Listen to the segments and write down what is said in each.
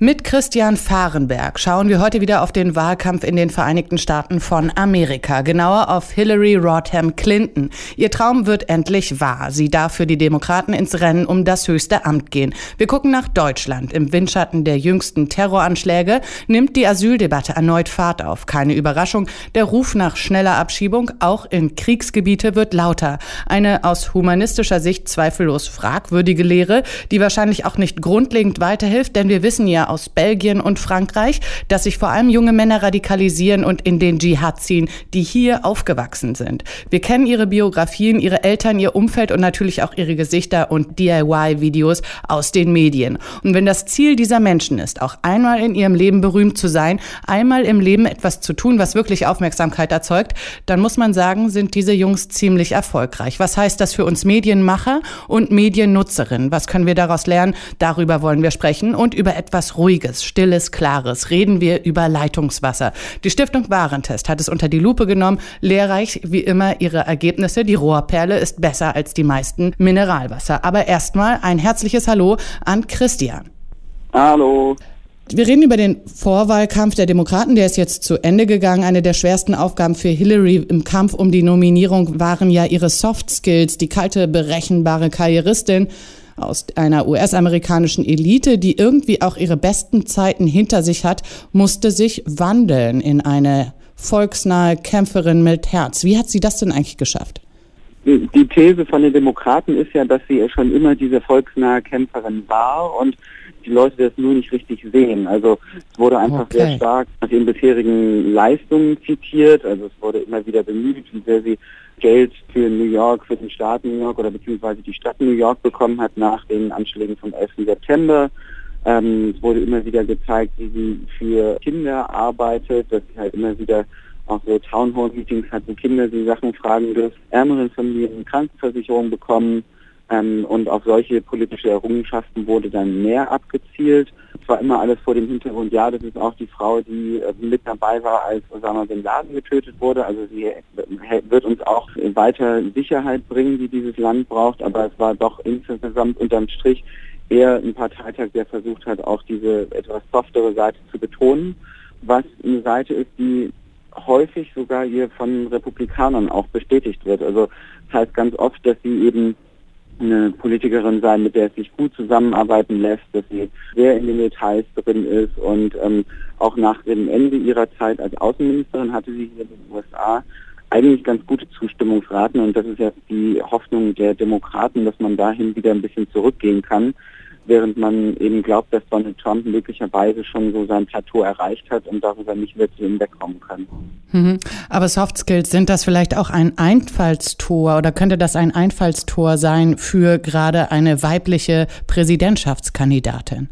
Mit Christian Fahrenberg schauen wir heute wieder auf den Wahlkampf in den Vereinigten Staaten von Amerika, genauer auf Hillary Rodham Clinton. Ihr Traum wird endlich wahr. Sie darf für die Demokraten ins Rennen um das höchste Amt gehen. Wir gucken nach Deutschland. Im Windschatten der jüngsten Terroranschläge nimmt die Asyldebatte erneut Fahrt auf. Keine Überraschung, der Ruf nach schneller Abschiebung auch in Kriegsgebiete wird lauter. Eine aus humanistischer Sicht zweifellos fragwürdige Lehre, die wahrscheinlich auch nicht grundlegend weiterhilft, denn wir wissen ja aus Belgien und Frankreich, dass sich vor allem junge Männer radikalisieren und in den Dschihad ziehen, die hier aufgewachsen sind. Wir kennen ihre Biografien, ihre Eltern, ihr Umfeld und natürlich auch ihre Gesichter und DIY-Videos aus den Medien. Und wenn das Ziel dieser Menschen ist, auch einmal in ihrem Leben berühmt zu sein, einmal im Leben etwas zu tun, was wirklich Aufmerksamkeit erzeugt, dann muss man sagen, sind diese Jungs ziemlich erfolgreich. Was heißt das für uns Medienmacher und Mediennutzerinnen? Was können wir daraus lernen? Darüber wollen wir sprechen und über etwas Ruhiges, Stilles, Klares reden wir über Leitungswasser. Die Stiftung Warentest hat es unter die Lupe genommen. Lehrreich wie immer ihre Ergebnisse. Die Rohrperle ist besser als die meisten Mineralwasser. Aber erstmal ein herzliches Hallo an Christian. Hallo. Wir reden über den Vorwahlkampf der Demokraten, der ist jetzt zu Ende gegangen. Eine der schwersten Aufgaben für Hillary im Kampf um die Nominierung waren ja ihre Soft Skills, die kalte, berechenbare Karrieristin aus einer US-amerikanischen Elite, die irgendwie auch ihre besten Zeiten hinter sich hat, musste sich wandeln in eine volksnahe Kämpferin mit Herz. Wie hat sie das denn eigentlich geschafft? Die These von den Demokraten ist ja, dass sie schon immer diese volksnahe Kämpferin war und die Leute das nur nicht richtig sehen. Also es wurde einfach okay. sehr stark nach ihren bisherigen Leistungen zitiert. Also es wurde immer wieder bemüht, wie sehr sie Geld für New York, für den Staat New York oder beziehungsweise die Stadt New York bekommen hat nach den Anschlägen vom 11. September. Ähm, es wurde immer wieder gezeigt, wie sie für Kinder arbeitet, dass sie halt immer wieder auch so Townhall-Meetings hat, wo Kinder sie Sachen fragen dürfen, ärmeren Familien Krankenversicherung bekommen. Ähm, und auf solche politische Errungenschaften wurde dann mehr abgezielt. Es war immer alles vor dem Hintergrund, ja, das ist auch die Frau, die äh, mit dabei war, als Osama Bin Laden getötet wurde. Also sie äh, wird uns auch weiter Sicherheit bringen, die dieses Land braucht. Aber es war doch insgesamt unterm Strich eher ein Parteitag, der versucht hat, auch diese etwas softere Seite zu betonen. Was eine Seite ist, die häufig sogar hier von Republikanern auch bestätigt wird. Also das heißt ganz oft, dass sie eben eine Politikerin sein, mit der es sich gut zusammenarbeiten lässt, dass sie sehr in den Details drin ist und ähm, auch nach dem Ende ihrer Zeit als Außenministerin hatte sie hier in den USA eigentlich ganz gute Zustimmungsraten und das ist ja die Hoffnung der Demokraten, dass man dahin wieder ein bisschen zurückgehen kann während man eben glaubt, dass Donald Trump möglicherweise schon so sein Plateau erreicht hat und darüber nicht mehr zu ihm wegkommen kann. Mhm. Aber Soft Skills, sind das vielleicht auch ein Einfallstor oder könnte das ein Einfallstor sein für gerade eine weibliche Präsidentschaftskandidatin?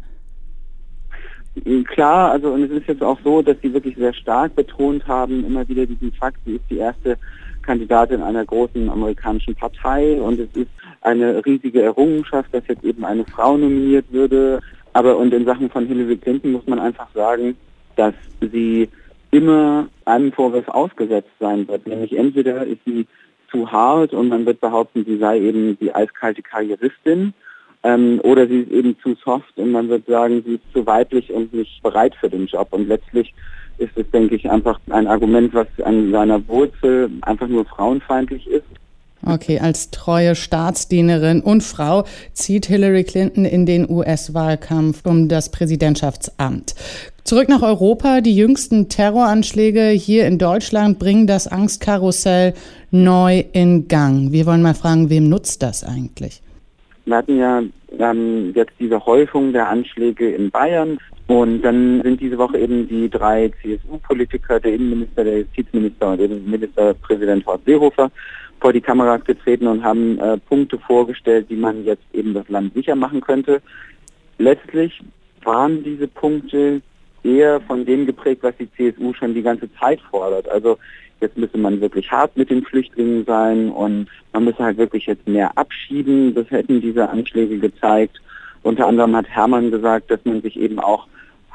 Klar, also und es ist jetzt auch so, dass sie wirklich sehr stark betont haben, immer wieder diesen Fakt, sie ist die erste Kandidatin einer großen amerikanischen Partei und es ist eine riesige Errungenschaft, dass jetzt eben eine Frau nominiert würde. Aber und in Sachen von Hillary Clinton muss man einfach sagen, dass sie immer einem Vorwurf ausgesetzt sein wird. Nämlich entweder ist sie zu hart und man wird behaupten, sie sei eben die eiskalte Karrieristin ähm, oder sie ist eben zu soft und man wird sagen, sie ist zu weiblich und nicht bereit für den Job. Und letztlich ist es, denke ich, einfach ein Argument, was an seiner Wurzel einfach nur frauenfeindlich ist. Okay, als treue Staatsdienerin und Frau zieht Hillary Clinton in den US-Wahlkampf um das Präsidentschaftsamt. Zurück nach Europa. Die jüngsten Terroranschläge hier in Deutschland bringen das Angstkarussell neu in Gang. Wir wollen mal fragen, wem nutzt das eigentlich? Wir hatten ja ähm, jetzt diese Häufung der Anschläge in Bayern. Und dann sind diese Woche eben die drei CSU-Politiker, der Innenminister, der Justizminister und der Ministerpräsident Horst Seehofer vor die Kameras getreten und haben äh, Punkte vorgestellt, wie man jetzt eben das Land sicher machen könnte. Letztlich waren diese Punkte eher von dem geprägt, was die CSU schon die ganze Zeit fordert. Also jetzt müsse man wirklich hart mit den Flüchtlingen sein und man müsse halt wirklich jetzt mehr abschieben. Das hätten diese Anschläge gezeigt. Unter anderem hat Hermann gesagt, dass man sich eben auch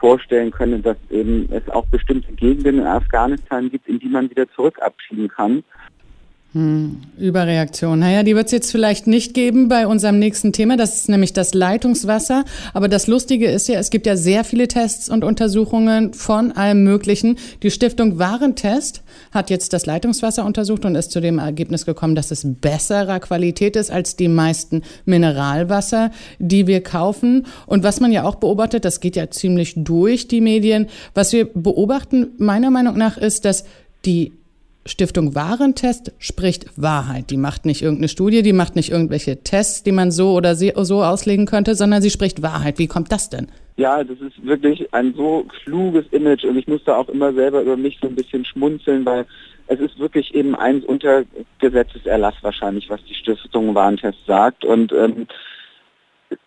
vorstellen könne, dass eben es auch bestimmte Gegenden in Afghanistan gibt, in die man wieder zurück abschieben kann. Hm, Überreaktion. Naja, die wird es jetzt vielleicht nicht geben bei unserem nächsten Thema. Das ist nämlich das Leitungswasser. Aber das Lustige ist ja, es gibt ja sehr viele Tests und Untersuchungen von allem Möglichen. Die Stiftung Warentest hat jetzt das Leitungswasser untersucht und ist zu dem Ergebnis gekommen, dass es besserer Qualität ist als die meisten Mineralwasser, die wir kaufen. Und was man ja auch beobachtet, das geht ja ziemlich durch die Medien. Was wir beobachten, meiner Meinung nach, ist, dass die Stiftung Warentest spricht Wahrheit. Die macht nicht irgendeine Studie, die macht nicht irgendwelche Tests, die man so oder so auslegen könnte, sondern sie spricht Wahrheit. Wie kommt das denn? Ja, das ist wirklich ein so kluges Image und ich musste auch immer selber über mich so ein bisschen schmunzeln, weil es ist wirklich eben eins unter Gesetzeserlass wahrscheinlich, was die Stiftung Warentest sagt und ähm,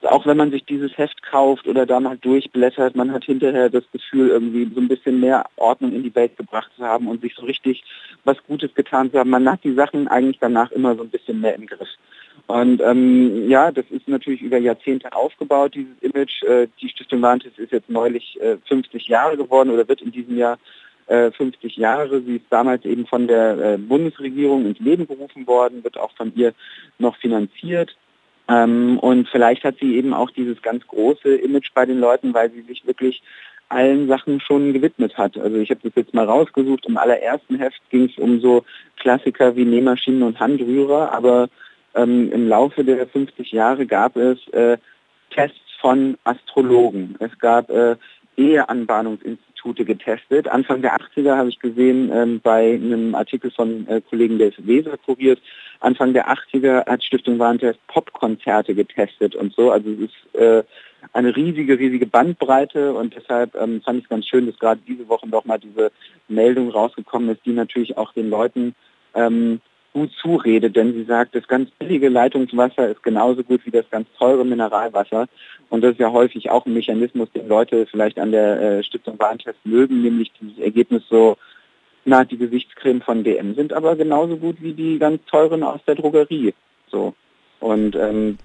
auch wenn man sich dieses Heft kauft oder da mal durchblättert, man hat hinterher das Gefühl, irgendwie so ein bisschen mehr Ordnung in die Welt gebracht zu haben und sich so richtig was Gutes getan zu haben. Man hat die Sachen eigentlich danach immer so ein bisschen mehr im Griff. Und ähm, ja, das ist natürlich über Jahrzehnte aufgebaut, dieses Image. Äh, die Stiftung Warentest ist jetzt neulich äh, 50 Jahre geworden oder wird in diesem Jahr äh, 50 Jahre. Sie ist damals eben von der äh, Bundesregierung ins Leben gerufen worden, wird auch von ihr noch finanziert. Ähm, und vielleicht hat sie eben auch dieses ganz große Image bei den Leuten, weil sie sich wirklich allen Sachen schon gewidmet hat. Also ich habe das jetzt mal rausgesucht. Im allerersten Heft ging es um so Klassiker wie Nähmaschinen und Handrührer, aber ähm, im Laufe der 50 Jahre gab es äh, Tests von Astrologen. Es gab äh, getestet. Anfang der 80er habe ich gesehen ähm, bei einem Artikel von äh, Kollegen des Weser kuriert. Anfang der 80er hat Stiftung Warentest Popkonzerte getestet und so. Also es ist äh, eine riesige, riesige Bandbreite und deshalb ähm, fand ich es ganz schön, dass gerade diese Woche doch mal diese Meldung rausgekommen ist, die natürlich auch den Leuten ähm, gut zuredet, denn sie sagt, das ganz billige Leitungswasser ist genauso gut wie das ganz teure Mineralwasser. Und das ist ja häufig auch ein Mechanismus, den Leute vielleicht an der äh, Stiftung Warentest mögen, nämlich dieses Ergebnis so, na, die Gesichtscreme von DM sind aber genauso gut wie die ganz teuren aus der Drogerie. So. Und ähm,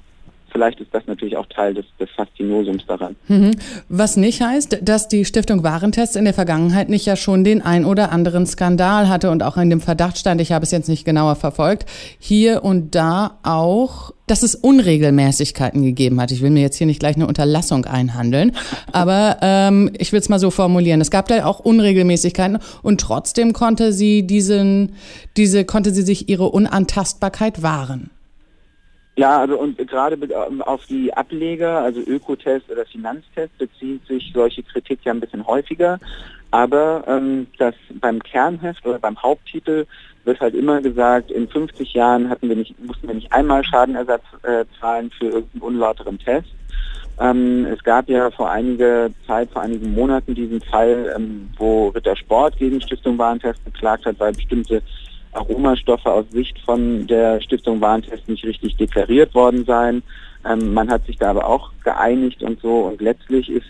vielleicht ist das natürlich auch Teil des, des Faszinosums daran. Mhm. Was nicht heißt, dass die Stiftung Warentest in der Vergangenheit nicht ja schon den ein oder anderen Skandal hatte und auch in dem Verdacht stand, ich habe es jetzt nicht genauer verfolgt, hier und da auch, dass es Unregelmäßigkeiten gegeben hat. Ich will mir jetzt hier nicht gleich eine Unterlassung einhandeln, aber ähm, ich will es mal so formulieren. Es gab da auch Unregelmäßigkeiten und trotzdem konnte sie diesen, diese, konnte sie sich ihre Unantastbarkeit wahren. Ja, also und gerade ähm, auf die Ableger, also Ökotest oder Finanztest, bezieht sich solche Kritik ja ein bisschen häufiger. Aber ähm, das beim Kernheft oder beim Haupttitel wird halt immer gesagt, in 50 Jahren hatten wir nicht, mussten wir nicht einmal Schadenersatz äh, zahlen für irgendeinen unlauteren Test. Ähm, es gab ja vor einiger Zeit, vor einigen Monaten diesen Fall, ähm, wo Ritter Sport gegen Stiftung Warentest geklagt hat, weil bestimmte Aromastoffe aus Sicht von der Stiftung Warentest nicht richtig deklariert worden seien. Ähm, man hat sich da aber auch geeinigt und so und letztlich ist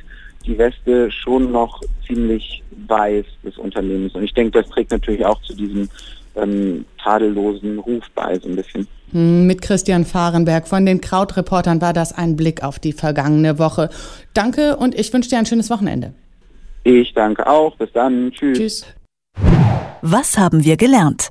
die Weste schon noch ziemlich weiß des Unternehmens. Und ich denke, das trägt natürlich auch zu diesem ähm, tadellosen Ruf bei so ein bisschen. Hm, mit Christian Fahrenberg von den Krautreportern war das ein Blick auf die vergangene Woche. Danke und ich wünsche dir ein schönes Wochenende. Ich danke auch. Bis dann. Tschüss. Tschüss. Was haben wir gelernt?